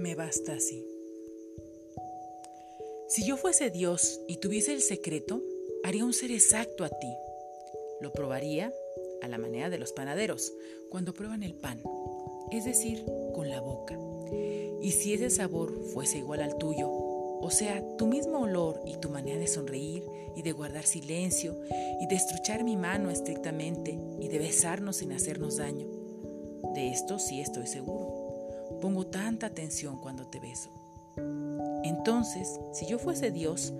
me basta así. Si yo fuese Dios y tuviese el secreto, haría un ser exacto a ti. Lo probaría a la manera de los panaderos, cuando prueban el pan, es decir, con la boca. Y si ese sabor fuese igual al tuyo, o sea, tu mismo olor y tu manera de sonreír y de guardar silencio y de estruchar mi mano estrictamente y de besarnos sin hacernos daño, de esto sí estoy seguro. Pongo tanta atención cuando te beso. Entonces, si yo fuese Dios,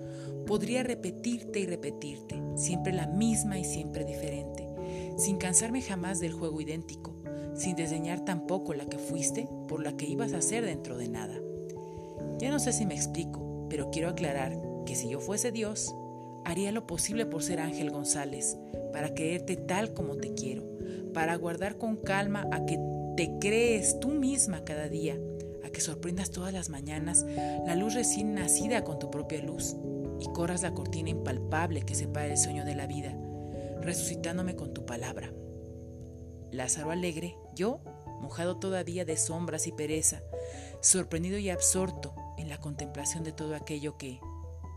podría repetirte y repetirte, siempre la misma y siempre diferente, sin cansarme jamás del juego idéntico, sin desdeñar tampoco la que fuiste por la que ibas a ser dentro de nada. Ya no sé si me explico, pero quiero aclarar que si yo fuese Dios, haría lo posible por ser Ángel González, para quererte tal como te quiero, para guardar con calma a que te crees tú misma cada día, a que sorprendas todas las mañanas la luz recién nacida con tu propia luz y corras la cortina impalpable que separa el sueño de la vida, resucitándome con tu palabra. Lázaro alegre, yo, mojado todavía de sombras y pereza, sorprendido y absorto en la contemplación de todo aquello que,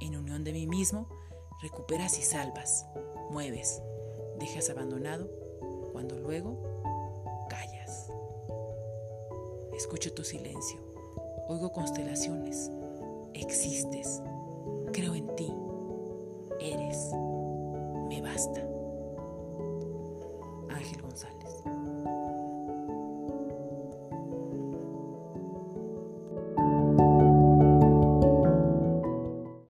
en unión de mí mismo, recuperas y salvas, mueves, dejas abandonado, cuando luego Escucho tu silencio. Oigo constelaciones. Existes. Creo en ti. Eres. Me basta. Ángel González.